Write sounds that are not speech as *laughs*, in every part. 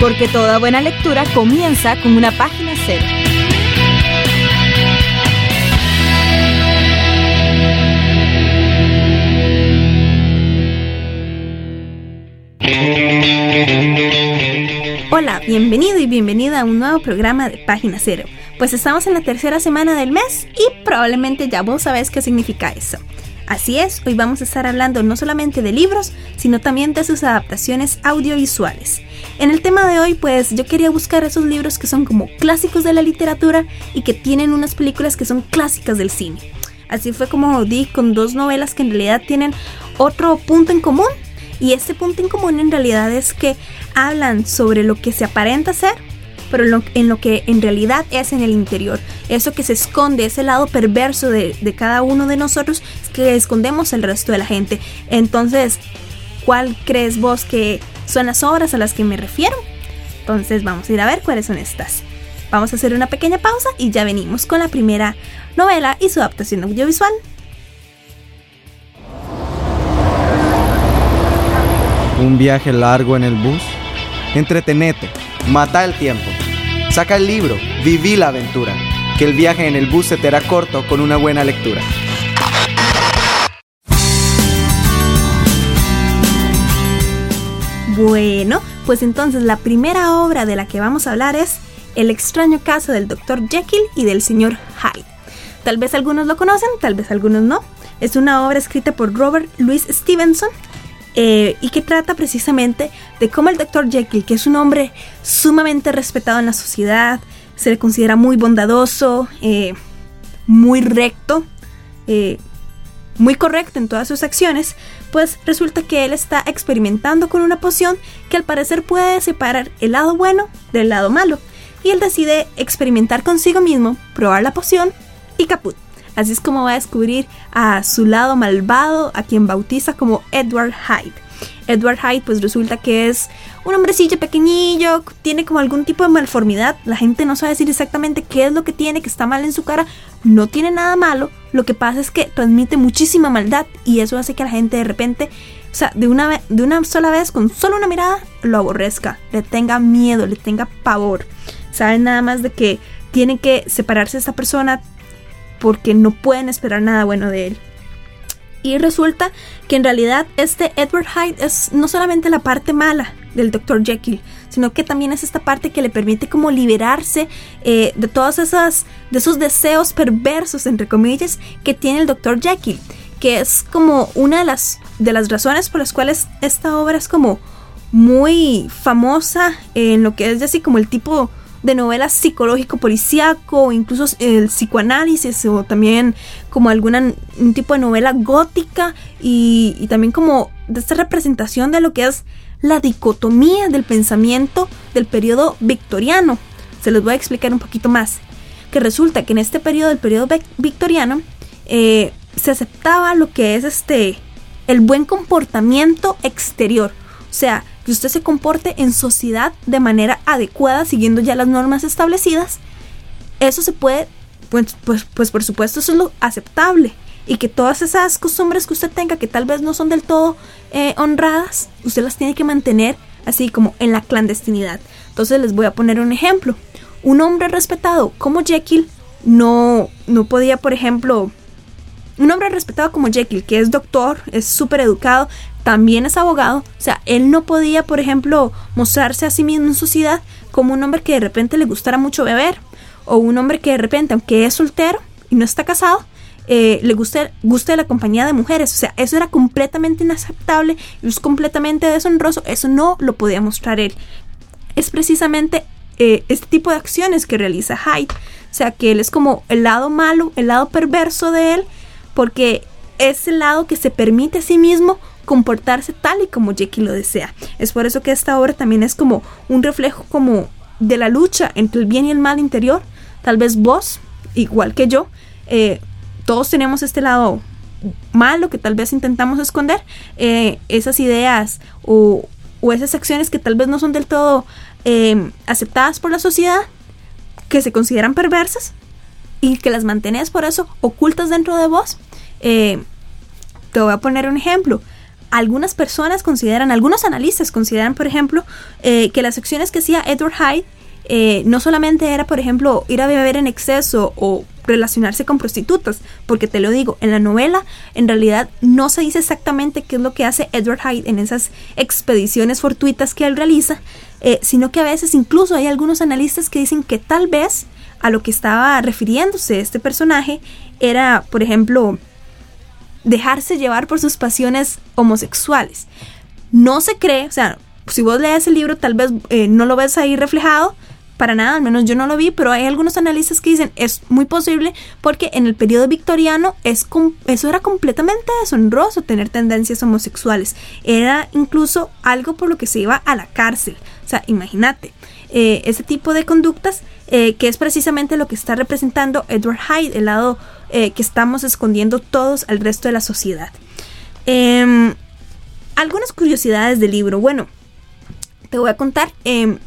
Porque toda buena lectura comienza con una página cero. Hola, bienvenido y bienvenida a un nuevo programa de Página Cero. Pues estamos en la tercera semana del mes y probablemente ya vos sabés qué significa eso. Así es, hoy vamos a estar hablando no solamente de libros, sino también de sus adaptaciones audiovisuales. En el tema de hoy, pues yo quería buscar esos libros que son como clásicos de la literatura y que tienen unas películas que son clásicas del cine. Así fue como di con dos novelas que en realidad tienen otro punto en común. Y este punto en común en realidad es que hablan sobre lo que se aparenta ser, pero en lo que en realidad es en el interior. Eso que se esconde, ese lado perverso de, de cada uno de nosotros, es que escondemos el resto de la gente. Entonces, ¿cuál crees vos que son las obras a las que me refiero? Entonces vamos a ir a ver cuáles son estas. Vamos a hacer una pequeña pausa y ya venimos con la primera novela y su adaptación audiovisual. Un viaje largo en el bus. Entretenete, mata el tiempo. Saca el libro, viví la aventura. Que el viaje en el bus se te hará corto con una buena lectura. Bueno, pues entonces la primera obra de la que vamos a hablar es El extraño caso del Dr. Jekyll y del Sr. Hyde. Tal vez algunos lo conocen, tal vez algunos no. Es una obra escrita por Robert Louis Stevenson eh, y que trata precisamente de cómo el Dr. Jekyll, que es un hombre sumamente respetado en la sociedad, se le considera muy bondadoso, eh, muy recto, eh, muy correcto en todas sus acciones, pues resulta que él está experimentando con una poción que al parecer puede separar el lado bueno del lado malo. Y él decide experimentar consigo mismo, probar la poción y caput. Así es como va a descubrir a su lado malvado, a quien bautiza como Edward Hyde. Edward Hyde pues resulta que es un hombrecillo pequeñillo, tiene como algún tipo de malformidad, la gente no sabe decir exactamente qué es lo que tiene, que está mal en su cara, no tiene nada malo, lo que pasa es que transmite muchísima maldad y eso hace que la gente de repente, o sea, de una, de una sola vez, con solo una mirada, lo aborrezca, le tenga miedo, le tenga pavor. Saben nada más de que tiene que separarse de esta persona porque no pueden esperar nada bueno de él. Y resulta que en realidad este Edward Hyde es no solamente la parte mala del Dr. Jekyll, sino que también es esta parte que le permite como liberarse eh, de todos esas, de esos deseos perversos, entre comillas, que tiene el Dr. Jekyll, que es como una de las, de las razones por las cuales esta obra es como muy famosa en lo que es así como el tipo de novela psicológico policíaco, incluso el psicoanálisis o también como alguna un tipo de novela gótica y, y también como de esta representación de lo que es la dicotomía del pensamiento del periodo victoriano. Se los voy a explicar un poquito más. Que resulta que en este periodo, el periodo victoriano, eh, se aceptaba lo que es este el buen comportamiento exterior. O sea, que usted se comporte en sociedad de manera adecuada, siguiendo ya las normas establecidas. Eso se puede, pues, pues, pues por supuesto, eso es lo aceptable y que todas esas costumbres que usted tenga que tal vez no son del todo eh, honradas, usted las tiene que mantener así como en la clandestinidad. Entonces les voy a poner un ejemplo. Un hombre respetado como Jekyll no, no podía, por ejemplo, un hombre respetado como Jekyll, que es doctor, es súper educado, también es abogado, o sea, él no podía, por ejemplo, mostrarse a sí mismo en sociedad como un hombre que de repente le gustara mucho beber, o un hombre que de repente, aunque es soltero y no está casado, eh, le guste, guste la compañía de mujeres. O sea, eso era completamente inaceptable, es completamente deshonroso, eso no lo podía mostrar él. Es precisamente eh, este tipo de acciones que realiza Hyde. O sea, que él es como el lado malo, el lado perverso de él, porque es el lado que se permite a sí mismo comportarse tal y como Jackie lo desea. Es por eso que esta obra también es como un reflejo como de la lucha entre el bien y el mal interior. tal vez vos, igual que yo, eh, todos tenemos este lado malo que tal vez intentamos esconder, eh, esas ideas o, esas acciones que tal vez no son del todo eh, aceptadas por la sociedad, que se consideran perversas y que las mantenés por eso ocultas dentro de vos. te voy a poner un ejemplo algunas personas consideran, algunos analistas consideran, por ejemplo, que las acciones que hacía Edward Hyde eh, no solamente era, por ejemplo, ir a beber en exceso o relacionarse con prostitutas, porque te lo digo, en la novela en realidad no se dice exactamente qué es lo que hace Edward Hyde en esas expediciones fortuitas que él realiza, eh, sino que a veces incluso hay algunos analistas que dicen que tal vez a lo que estaba refiriéndose este personaje era, por ejemplo, dejarse llevar por sus pasiones homosexuales. No se cree, o sea, si vos lees el libro tal vez eh, no lo ves ahí reflejado, para nada, al menos yo no lo vi, pero hay algunos analistas que dicen es muy posible porque en el periodo victoriano es eso era completamente deshonroso tener tendencias homosexuales. Era incluso algo por lo que se iba a la cárcel. O sea, imagínate, eh, ese tipo de conductas eh, que es precisamente lo que está representando Edward Hyde, el lado eh, que estamos escondiendo todos al resto de la sociedad. Em, algunas curiosidades del libro. Bueno, te voy a contar. Em,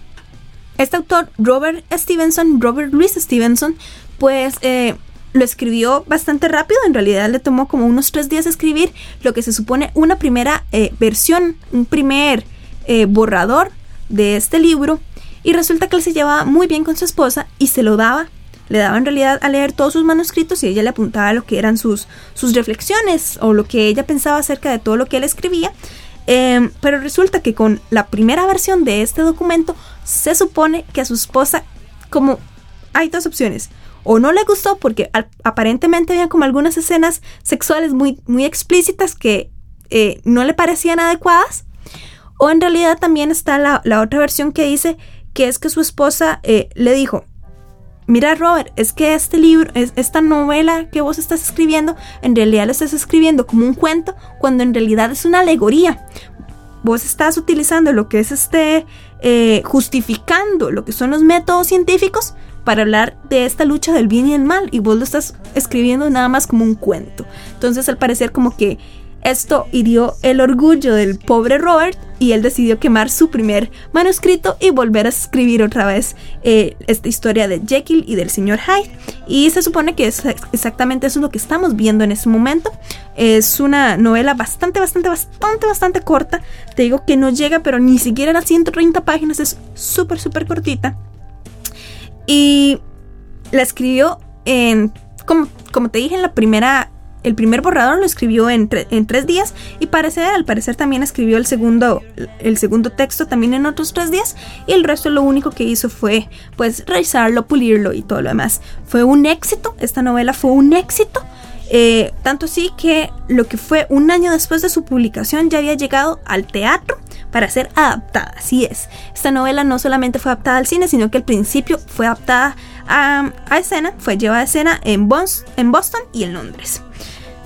este autor, Robert Stevenson, Robert Louis Stevenson, pues eh, lo escribió bastante rápido, en realidad le tomó como unos tres días escribir lo que se supone una primera eh, versión, un primer eh, borrador de este libro, y resulta que él se llevaba muy bien con su esposa y se lo daba, le daba en realidad a leer todos sus manuscritos y ella le apuntaba lo que eran sus, sus reflexiones o lo que ella pensaba acerca de todo lo que él escribía. Em, pero resulta que con la primera versión de este documento se supone que a su esposa, como hay dos opciones, o no le gustó porque aparentemente había como algunas escenas sexuales muy, muy explícitas que eh, no le parecían adecuadas, o en realidad también está la, otra versión que dice que es que su esposa eh, le dijo, mira Robert, es que este libro, esta novela que vos estás escribiendo, en realidad lo estás escribiendo como un cuento, cuando en realidad es una alegoría. Vos estás utilizando lo que es este, eh, justificando lo que son los métodos científicos para hablar de esta lucha del bien y el mal, y vos lo estás escribiendo nada más como un cuento. Entonces, al parecer, como que esto hirió el orgullo del pobre Robert y él decidió quemar su primer manuscrito y volver a escribir otra vez eh, esta historia de Jekyll y del señor Hyde. Y se supone que es exactamente eso es lo que estamos viendo en este momento. Es una novela bastante, bastante, bastante, bastante corta. Te digo que no llega, pero ni siquiera a las 130 páginas. Es súper, súper cortita. Y la escribió en, como, como te dije en la primera el primer borrador lo escribió en, tres días y parece, al parecer también escribió el segundo, el segundo texto también en otros tres días y el resto lo único que hizo fue pues revisarlo, pulirlo y todo lo demás. Fue un éxito, esta novela fue un éxito. Eh, tanto así que lo que fue un año después de su publicación ya había llegado al teatro para ser adaptada. Así es, esta novela no solamente fue adaptada al cine, sino que al principio fue adaptada a, escena, fue llevada a escena en, en Boston y en Londres.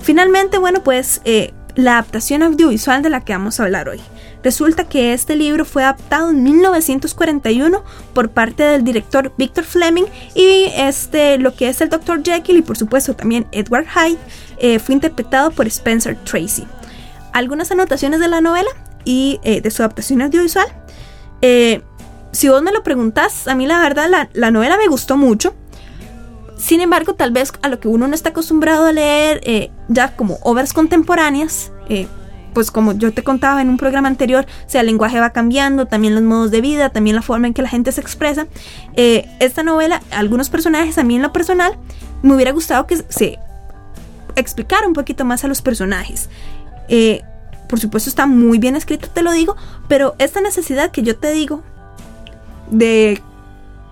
Finalmente, bueno, pues eh, la adaptación audiovisual de la que vamos a hablar hoy. Resulta que este libro fue adaptado en 1941 por parte del director Victor Fleming y este, lo que es el Dr. Jekyll y por supuesto también Edward Hyde eh, fue interpretado por Spencer Tracy. Algunas anotaciones de la novela y eh, de su adaptación audiovisual. si vos me lo preguntas, a mí la verdad la, la novela me gustó mucho. Sin embargo, tal vez a lo que uno no está acostumbrado a leer ya como obras contemporáneas, eh, pues como yo te contaba en un programa anterior, o sea, el lenguaje va cambiando, también los modos de vida, también la forma en que la gente se expresa. Eh, esta novela, algunos personajes, a mí en lo personal, me hubiera gustado que se explicara un poquito más a los personajes. por supuesto está muy bien escrito, te lo digo, pero esta necesidad que yo te digo de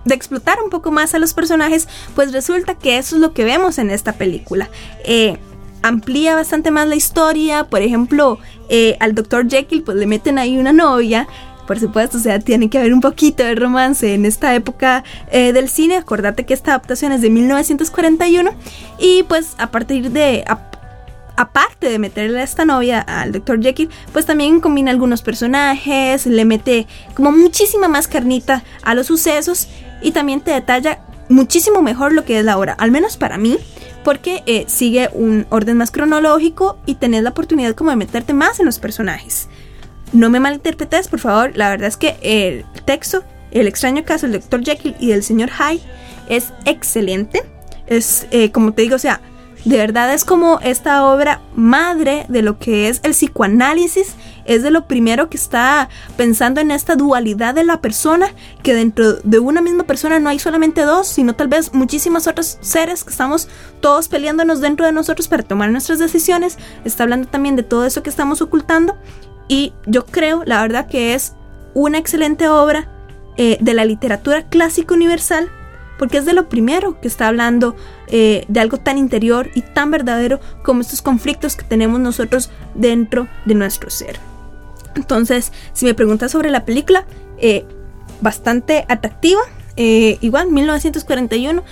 de explotar un poco más a los personajes, pues resulta que eso es lo que vemos en esta película. Eh, amplía bastante más la historia, por ejemplo, eh, al Dr. Jekyll pues le meten ahí una novia, por supuesto, o sea, tiene que haber un poquito de romance en esta época eh, del cine. Acordate que esta adaptación es de 1941 y pues a partir de, aparte de meterle a esta novia al Dr. Jekyll, pues también combina algunos personajes, le mete como muchísima más carnita a los sucesos y también te detalla muchísimo mejor lo que es la obra, al menos para mí, porque eh, sigue un orden más cronológico y tenés la oportunidad como de meterte más en los personajes. No me malinterpretes, por favor, la verdad es que el texto, el extraño caso del Dr. Jekyll y del señor Hyde es excelente. Es, eh, como te digo, o sea, de verdad es como esta obra madre de lo que es el psicoanálisis, es de lo primero que está pensando en esta dualidad de la persona, que dentro de una misma persona no hay solamente dos, sino tal vez muchísimos otros seres que estamos todos peleándonos dentro de nosotros para tomar nuestras decisiones. Está hablando también de todo eso que estamos ocultando y yo creo, la verdad, que es una excelente obra eh, de la literatura clásica universal porque es de lo primero que está hablando eh, de algo tan interior y tan verdadero como estos conflictos que tenemos nosotros dentro de nuestro ser. Entonces, si me preguntas sobre la película, eh, bastante atractiva, eh, igual 1941.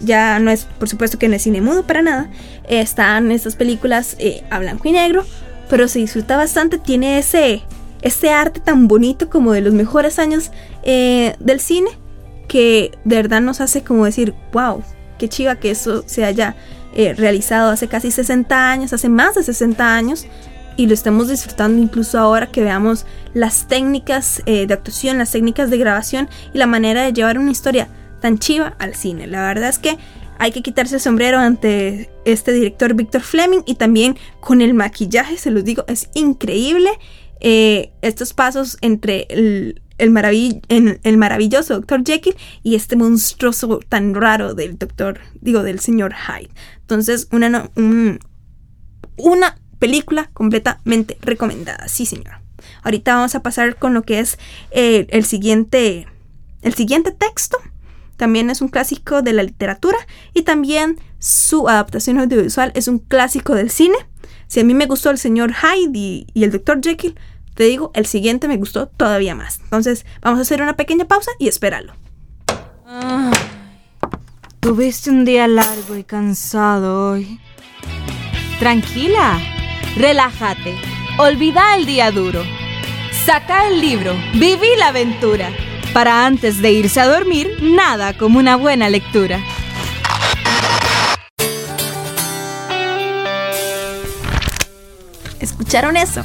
ya no es, por supuesto que no es cine mudo para nada. están estas películas a blanco y negro, pero se disfruta bastante. Tiene ese, ese arte tan bonito como de los mejores años del cine que de verdad nos hace como decir, wow, qué chiva que eso se haya eh, realizado hace casi 60 años, hace más de 60 años, y lo estemos disfrutando incluso ahora que veamos las técnicas eh, de actuación, las técnicas de grabación y la manera de llevar una historia tan chiva al cine. La verdad es que hay que quitarse el sombrero ante este director Victor Fleming y también con el maquillaje, se los digo, es increíble. Eh, estos pasos entre el, el, el maravilloso Dr. Jekyll y este monstruoso tan raro del doctor, digo, del señor Hyde. Entonces, una, una película completamente recomendada, sí señor. Ahorita vamos a pasar con lo que es eh, el, siguiente, el siguiente texto. También es un clásico de la literatura y también su adaptación audiovisual es un clásico del cine. Si a mí me gustó el señor Hyde y el doctor Jekyll, te digo, el siguiente me gustó todavía más. Entonces, vamos a hacer una pequeña pausa y espéralo. tuviste un día largo y cansado hoy. Tranquila, relájate, olvida el día duro. Saca el libro, viví la aventura. Para antes de irse a dormir, nada como una buena lectura. ¿Escucharon eso?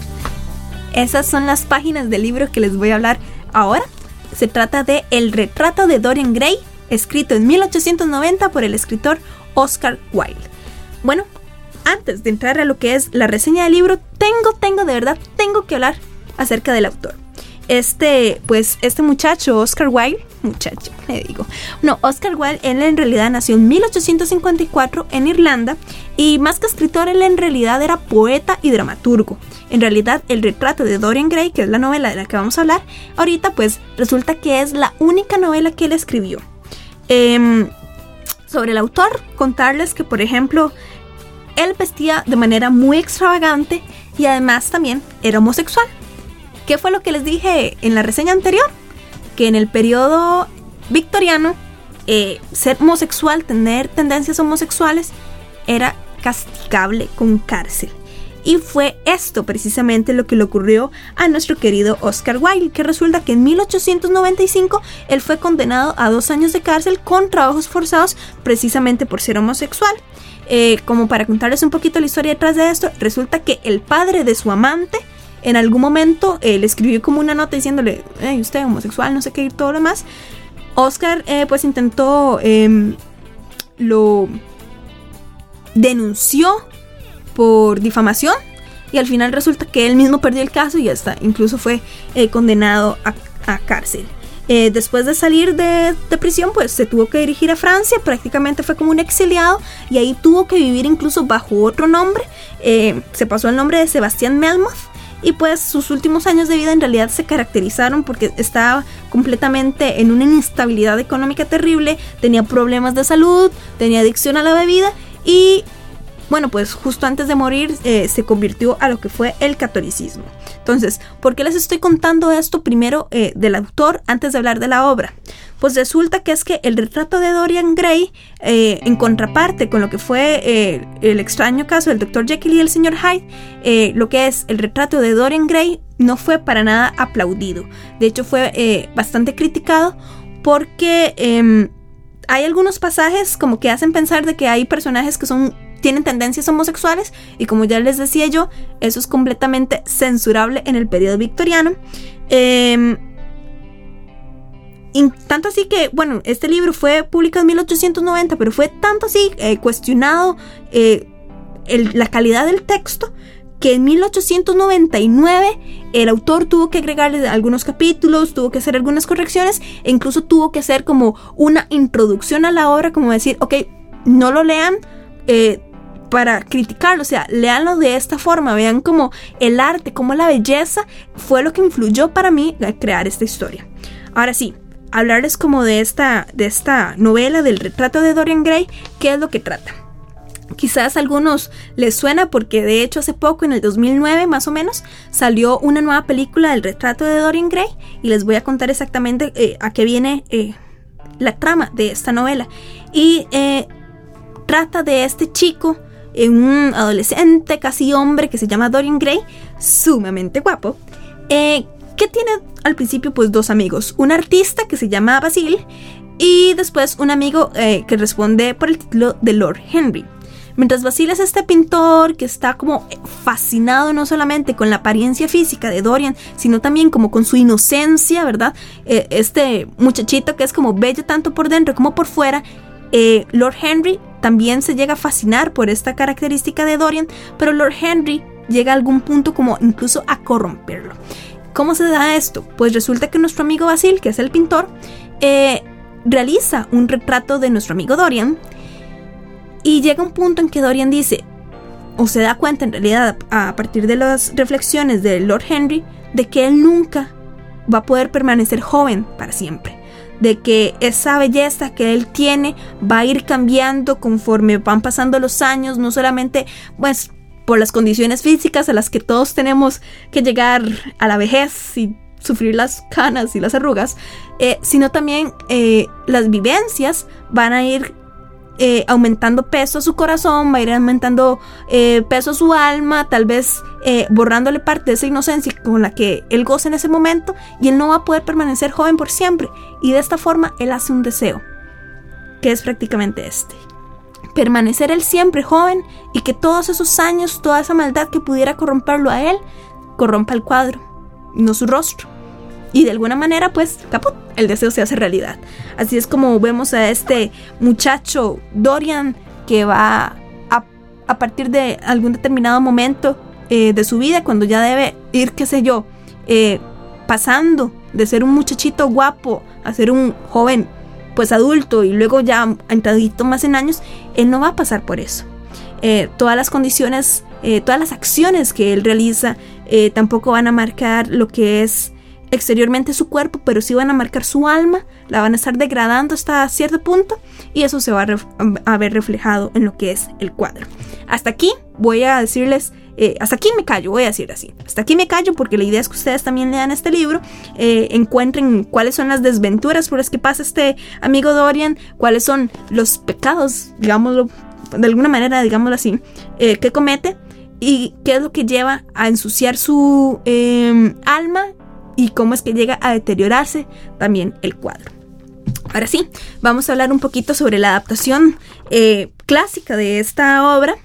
Esas son las páginas del libro que les voy a hablar ahora. Se trata de El retrato de Dorian Gray, escrito en 1890 por el escritor Oscar Wilde. Bueno, antes de entrar a lo que es la reseña del libro, tengo, tengo, de verdad, tengo que hablar acerca del autor. Este, pues, este muchacho, Oscar Wilde, muchacho, le digo. No, Oscar Wilde, él en realidad nació en 1854 en Irlanda y más que escritor, él en realidad era poeta y dramaturgo. En realidad, el retrato de Dorian Gray, que es la novela de la que vamos a hablar ahorita, pues resulta que es la única novela que él escribió. Em, sobre el autor, contarles que, por ejemplo, él vestía de manera muy extravagante y además también era homosexual. ¿Qué fue lo que les dije en la reseña anterior? Que en el periodo victoriano, eh, ser homosexual, tener tendencias homosexuales, era castigable con cárcel. Y fue esto precisamente lo que le ocurrió a nuestro querido Oscar Wilde, que resulta que en 1895 él fue condenado a dos años de cárcel con trabajos forzados precisamente por ser homosexual. Eh, como para contarles un poquito la historia detrás de esto, resulta que el padre de su amante en algún momento eh, le escribió como una nota diciéndole, hey, usted homosexual, no sé qué y todo lo demás. Oscar eh, pues intentó, em, lo denunció por difamación y al final resulta que él mismo perdió el caso y hasta incluso fue eh, condenado a, cárcel. Eh, después de salir de, prisión, pues se tuvo que dirigir a Francia, prácticamente fue como un exiliado y ahí tuvo que vivir incluso bajo otro nombre. Se pasó el nombre de Sebastián Melmoth y pues sus últimos años de vida en realidad se caracterizaron porque estaba completamente en una inestabilidad económica terrible, tenía problemas de salud, tenía adicción a la bebida y bueno, pues justo antes de morir eh, se convirtió a lo que fue el catolicismo. Entonces, ¿por qué les estoy contando esto primero eh, del autor antes de hablar de la obra? Pues resulta que es que el retrato de Dorian Gray, eh, en contraparte con lo que fue el extraño caso del Dr. Jekyll y el Sr. Hyde, lo que es el retrato de Dorian Gray no fue para nada aplaudido. De hecho, fue bastante criticado porque em, hay algunos pasajes como que hacen pensar de que hay personajes que son tienen tendencias homosexuales y como ya les decía yo, eso es completamente censurable en el periodo victoriano. Y tanto así que, bueno, este libro fue publicado en 1890, pero fue tanto así eh, cuestionado eh, la calidad del texto que en 1899 el autor tuvo que agregarle algunos capítulos, tuvo que hacer algunas correcciones e incluso tuvo que hacer como una introducción a la obra, como decir, ok, no lo lean eh, para criticarlo, o sea, leanlo de esta forma, vean como el arte, como la belleza fue lo que influyó para mí crear esta historia. Ahora sí, hablarles como de esta, de esta novela del retrato de Dorian Gray, qué es lo que trata. Quizás a algunos les suena porque de hecho hace poco, en el 2009 más o menos, salió una nueva película del retrato de Dorian Gray y les voy a contar exactamente eh, a qué viene eh, la trama de esta novela. Y eh, trata de este chico, un adolescente, casi hombre, que se llama Dorian Gray, sumamente guapo, que tiene al principio pues dos amigos, un artista que se llama Basil y después un amigo eh, que responde por el título de Lord Henry. Mientras Basil es este pintor que está como fascinado no solamente con la apariencia física de Dorian, sino también como con su inocencia, ¿verdad? Eh, este muchachito que es como bello tanto por dentro como por fuera. Eh, Lord Henry también se llega a fascinar por esta característica de Dorian, pero Lord Henry llega a algún punto como incluso a corromperlo. ¿Cómo se da esto? Pues resulta que nuestro amigo Basil, que es el pintor, eh, realiza un retrato de nuestro amigo Dorian y llega un punto en que Dorian dice, o se da cuenta en realidad a partir de las reflexiones de Lord Henry, de que él nunca va a poder permanecer joven para siempre. De que esa belleza que él tiene va a ir cambiando conforme van pasando los años, no solamente pues por las condiciones físicas a las que todos tenemos que llegar a la vejez y sufrir las canas y las arrugas, eh, sino también eh, las vivencias van a ir eh, aumentando peso a su corazón, va a ir aumentando peso a su alma, tal vez borrándole parte de esa inocencia con la que él goza en ese momento y él no va a poder permanecer joven por siempre. Y de esta forma él hace un deseo, que es prácticamente este permanecer él siempre joven y que todos esos años, toda esa maldad que pudiera corromperlo a él, corrompa el cuadro, no su rostro. Y de alguna manera, pues, caput, el deseo se hace realidad. Así es como vemos a este muchacho Dorian que va a, a partir de algún determinado momento eh, de su vida, cuando ya debe ir, qué sé yo, eh, pasando de ser un muchachito guapo a ser un joven pues adulto y luego ya entradito más en años, él no va a pasar por eso. Eh, todas las condiciones, todas las acciones que él realiza tampoco van a marcar lo que es exteriormente su cuerpo, pero sí van a marcar su alma, la van a estar degradando hasta cierto punto y eso se va a, ver reflejado en lo que es el cuadro. Hasta aquí voy a decirles eh, hasta aquí me callo, voy a decir así. Hasta aquí me callo porque la idea es que ustedes también lean este libro, eh, encuentren cuáles son las desventuras por las que pasa este amigo Dorian, cuáles son los pecados, digámoslo, de alguna manera, digámoslo así, eh, que comete y qué es lo que lleva a ensuciar su em, alma y cómo es que llega a deteriorarse también el cuadro. Ahora sí, vamos a hablar un poquito sobre la adaptación clásica de esta obra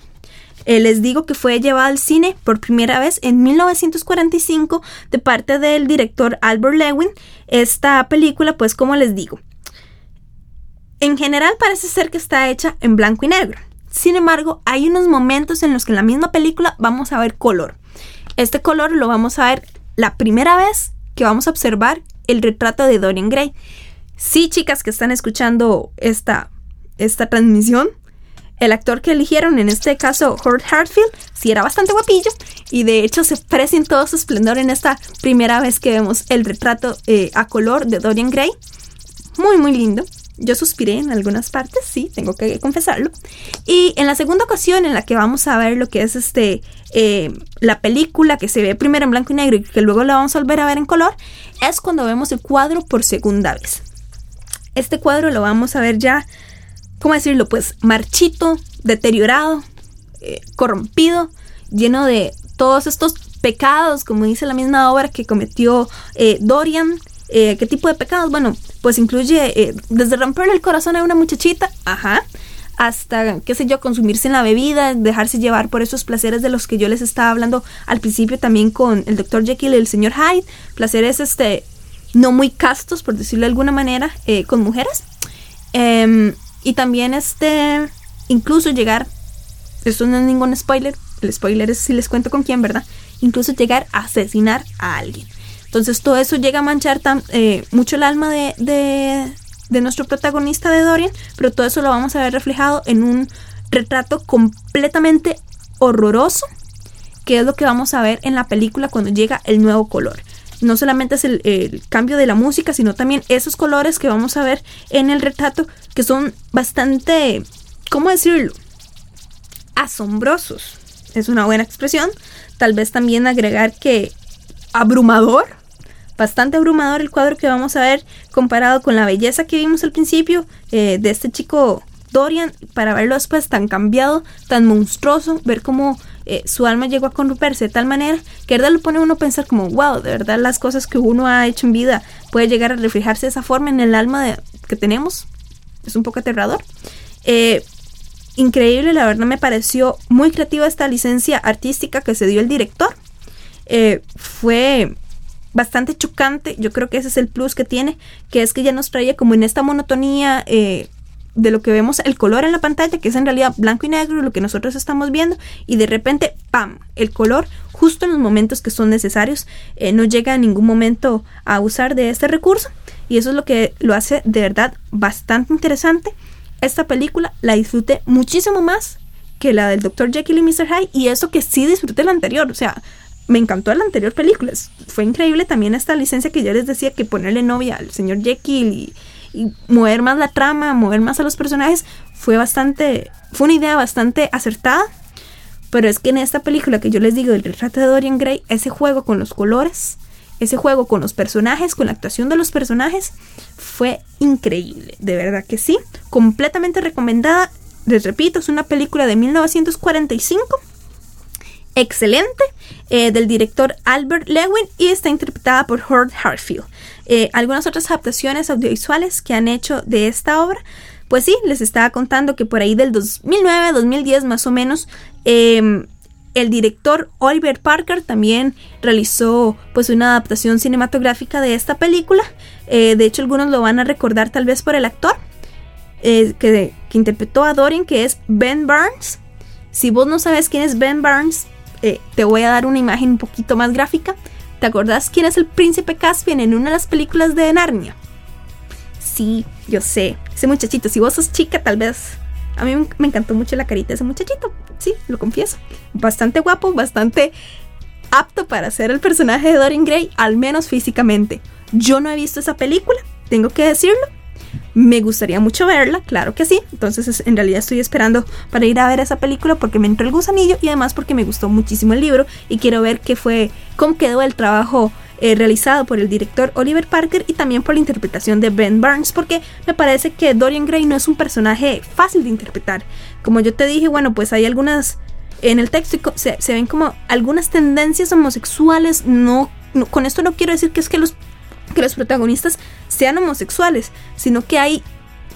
eh, les digo que fue llevada al cine por primera vez en 1945 de parte del director Albert Lewin. Esta película, pues como les digo, en general parece ser que está hecha en blanco y negro. Sin embargo, hay unos momentos en los que en la misma película vamos a ver color. Este color lo vamos a ver la primera vez que vamos a observar el retrato de Dorian Gray. Sí, chicas que están escuchando esta, esta transmisión, el actor que eligieron, en este caso Howard Hartfield, sí era bastante guapillo y de hecho se aprecia en todo su esplendor en esta primera vez que vemos el retrato eh, a color de Dorian Gray. Muy, muy lindo. Yo suspiré en algunas partes, sí, tengo que confesarlo. Y en la segunda ocasión en la que vamos a ver lo que es este eh, la película que se ve primero en blanco y negro y que luego la vamos a volver a ver en color, es cuando vemos el cuadro por segunda vez. Este cuadro lo vamos a ver ya ¿cómo decirlo? Pues marchito, deteriorado, eh, corrompido, lleno de todos estos pecados, como dice la misma obra que cometió eh, Dorian, Eh, ¿Qué tipo de pecados? Bueno, pues incluye eh, desde romperle el corazón a una muchachita, ajá, hasta, qué sé yo, consumirse en la bebida, dejarse llevar por esos placeres de los que yo les estaba hablando al principio también con el Dr. Jekyll y el señor Hyde, placeres este no muy castos, por decirlo de alguna manera, eh, con mujeres. Em, y también este, incluso llegar, esto no es ningún spoiler, el spoiler es si les cuento con quién, ¿verdad? Incluso llegar a asesinar a alguien. Entonces todo eso llega a manchar eh, mucho el alma de, de, nuestro protagonista de Dorian, pero todo eso lo vamos a ver reflejado en un retrato completamente horroroso, que es lo que vamos a ver en la película cuando llega el nuevo color. No solamente es el, el, cambio de la música, sino también esos colores que vamos a ver en el retrato, que son bastante, ¿cómo decirlo? Asombrosos. Es una buena expresión. Tal vez también agregar que abrumador, bastante abrumador el cuadro que vamos a ver comparado con la belleza que vimos al principio eh, de este chico Dorian, para verlo después tan cambiado, tan monstruoso, ver cómo eh, su alma llegó a corromperse de tal manera que verdad lo pone uno a pensar como, wow, de verdad las cosas que uno ha hecho en vida puede llegar a reflejarse de esa forma en el alma que tenemos. Es un poco aterrador. Eh, increíble, la verdad me pareció muy creativa esta licencia artística que se dio el director. Eh, fue bastante chocante, yo creo que ese es el plus que tiene, que es que ya nos traía como en esta monotonía eh, de lo que vemos el color en la pantalla, que es en realidad blanco y negro, lo que nosotros estamos viendo, y de repente, ¡pam!, el color justo en los momentos que son necesarios, eh, no llega en ningún momento a usar de este recurso, y eso es lo que lo hace de verdad bastante interesante. Esta película la disfruté muchísimo más que la del Dr. Jekyll y Mr. Hyde, y eso que sí disfruté la anterior, o sea, me encantó la anterior película. Fue increíble también esta licencia que yo les decía que ponerle novia al señor Jekyll y, mover más la trama, mover más a los personajes, fue bastante, fue una idea bastante acertada. Pero es que en esta película que yo les digo, el retrato de Dorian Gray, ese juego con los colores, ese juego con los personajes, con la actuación de los personajes, fue increíble. De verdad que sí. Completamente recomendada. Les repito, es una película de 1945 excelente eh, del director Albert Lewin y está interpretada por Howard Harfield. Eh, algunas otras adaptaciones audiovisuales que han hecho de esta obra, pues sí, les estaba contando que por ahí del 2009, 2010 más o menos, em, el director Oliver Parker también realizó pues una adaptación cinematográfica de esta película. Eh, de hecho, algunos lo van a recordar tal vez por el actor que, que interpretó a Dorian, que es Ben Barnes. Si vos no sabes quién es Ben Barnes, eh, te voy a dar una imagen un poquito más gráfica. ¿Te acordás quién es el príncipe Caspian en una de las películas de Narnia? Sí, yo sé. Ese muchachito, si vos sos chica, tal vez. A mí me encantó mucho la carita de ese muchachito. Sí, lo confieso. Bastante guapo, bastante apto para ser el personaje de Dorian Gray, al menos físicamente. Yo no he visto esa película, tengo que decirlo. Me gustaría mucho verla, claro que sí. Entonces en realidad estoy esperando para ir a ver esa película porque me entró el gusanillo y además porque me gustó muchísimo el libro y quiero ver qué fue, cómo quedó el trabajo eh, realizado por el director Oliver Parker y también por la interpretación de Ben Barnes porque me parece que Dorian Gray no es un personaje fácil de interpretar. Como yo te dije, bueno, pues hay algunas en el texto se, ven como algunas tendencias homosexuales, no, con esto no quiero decir que es que los que los protagonistas sean homosexuales, sino que hay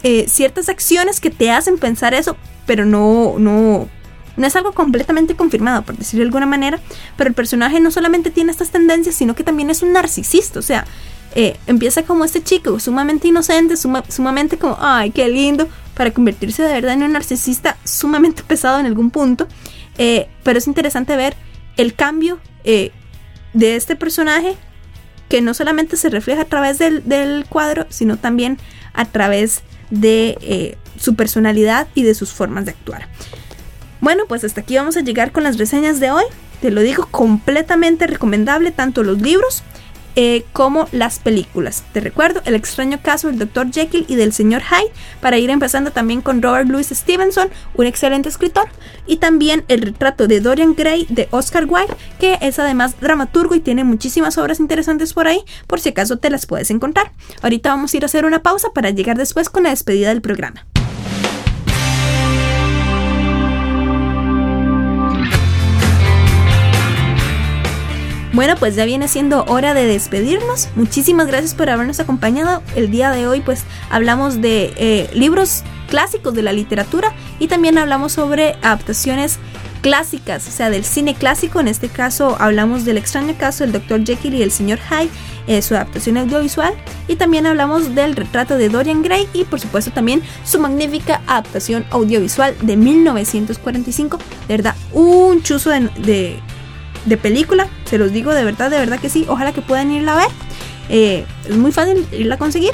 eh, ciertas acciones que te hacen pensar eso, pero no, no, no es algo completamente confirmado, por decirlo de alguna manera. Pero el personaje no solamente tiene estas tendencias, sino que también es un narcisista, o sea, eh, empieza como este chico, sumamente inocente, sumamente como, ay, qué lindo, para convertirse de verdad en un narcisista sumamente *laughs* pesado en algún punto. Eh, pero es interesante ver el cambio de este personaje que no solamente se refleja a través del, cuadro, sino también a través de eh, su personalidad y de sus formas de actuar. Bueno, pues hasta aquí vamos a llegar con las reseñas de hoy. Te lo digo completamente recomendable, tanto los libros eh, como las películas. Te recuerdo el extraño caso del Dr. Jekyll y del Sr. Hyde, para ir empezando también con Robert Louis Stevenson, un excelente escritor, y también el retrato de Dorian Gray de Oscar Wilde, que es además dramaturgo y tiene muchísimas obras interesantes por ahí, por si acaso te las puedes encontrar. Ahorita vamos a ir a hacer una pausa para llegar después con la despedida del programa. Bueno, pues ya viene siendo hora de despedirnos. Muchísimas gracias por habernos acompañado. El día de hoy pues hablamos de eh, libros clásicos de la literatura y también hablamos sobre adaptaciones clásicas, o sea, del cine clásico. En este caso hablamos del extraño caso del Dr. Jekyll y el Sr. Hyde, eh, su adaptación audiovisual. Y también hablamos del retrato de Dorian Gray y por supuesto también su magnífica adaptación audiovisual de 1945. De verdad, un chuzo de película, se los digo de verdad, de verdad que sí, ojalá que puedan irla a ver. Eh, es muy fácil irla a conseguir.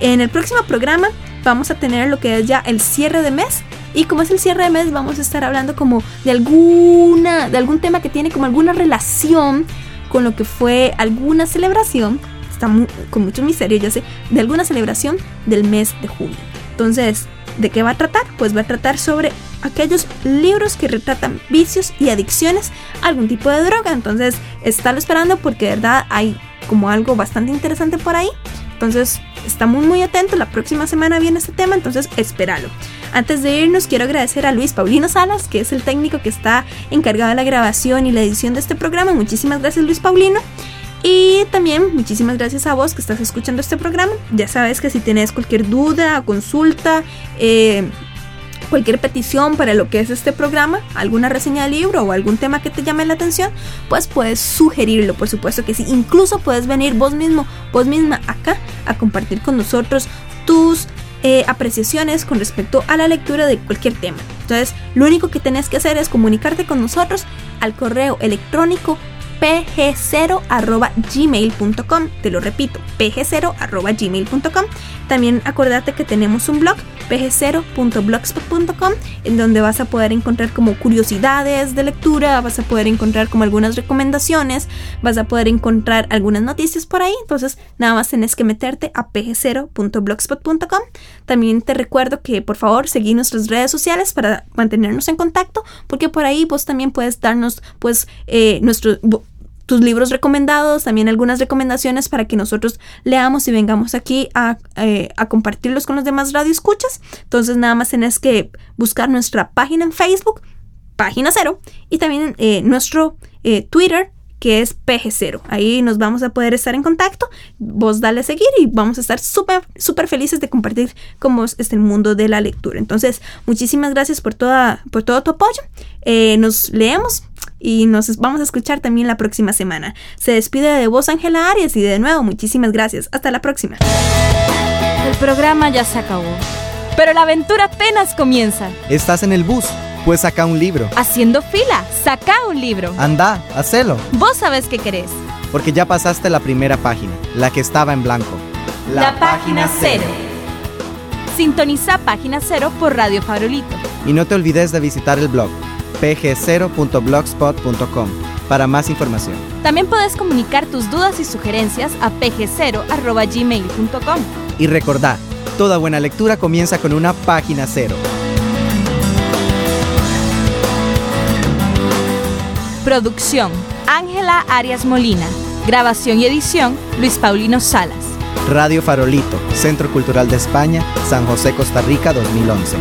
En el próximo programa vamos a tener lo que es ya el cierre de mes. Y como es el cierre de mes, vamos a estar hablando como de alguna, de algún tema que tiene como alguna relación con lo que fue alguna celebración. Está con mucho misterio, ya sé, de alguna celebración del mes de junio. Entonces, ¿de qué va a tratar? Pues va a tratar sobre aquellos libros que retratan vicios y adicciones a algún tipo de droga. Entonces, estarlo esperando porque de verdad hay como algo bastante interesante por ahí. Entonces, está muy muy atento. La próxima semana viene este tema, entonces espéralo. Antes de irnos, quiero agradecer a Luis Paulino Salas, que es el técnico que está encargado de la grabación y la edición de este programa. Muchísimas gracias, Luis Paulino. Y también muchísimas gracias a vos que estás escuchando este programa. Ya sabes que si tienes cualquier duda, consulta, eh, cualquier petición para lo que es este programa, alguna reseña de libro o algún tema que te llame la atención, pues puedes sugerirlo, por supuesto que sí. Incluso puedes venir vos mismo, vos misma acá a compartir con nosotros tus eh, apreciaciones con respecto a la lectura de cualquier tema. Entonces, lo único que tenés que hacer es comunicarte con nosotros al correo electrónico pg0.gmail.com. Te lo repito, pg0.gmail.com. También acuérdate que tenemos un blog, pg0.blogspot.com, en donde vas a poder encontrar como curiosidades de lectura, vas a poder encontrar como algunas recomendaciones, vas a poder encontrar algunas noticias por ahí. Entonces, nada más tenés que meterte a pg0.blogspot.com. También te recuerdo que por favor seguí nuestras redes sociales para mantenernos en contacto, porque por ahí vos también puedes darnos pues eh, nuestro tus libros recomendados, también algunas recomendaciones para que nosotros leamos y vengamos aquí a, eh, compartirlos con los demás radioescuchas. Entonces nada más tenés que buscar nuestra página en Facebook, página cero, y también eh, nuestro eh, Twitter, que es PG0. Ahí nos vamos a poder estar en contacto. Vos dale a seguir y vamos a estar súper, súper felices de compartir con vos este mundo de la lectura. Entonces, muchísimas gracias por, toda, por todo tu apoyo. nos leemos y nos vamos a escuchar también la próxima semana. Se despide de vos Ángela Arias y de nuevo muchísimas gracias. Hasta la próxima. El programa ya se acabó, pero la aventura apenas comienza. Estás en el bus, pues saca un libro. Haciendo fila, saca un libro. Anda, hacelo. Vos sabes qué querés. Porque ya pasaste la primera página, la que estaba en blanco. La, página cero. Sintoniza Página Cero por Radio Farolito. Y no te olvides de visitar el blog pg0.blogspot.com para más información. También puedes comunicar tus dudas y sugerencias a pg0.gmail.com. Y recordá, toda buena lectura comienza con una página cero. Producción, Ángela Arias Molina. Grabación y edición, Luis Paulino Salas. Radio Farolito, Centro Cultural de España, San José, Costa Rica, 2011.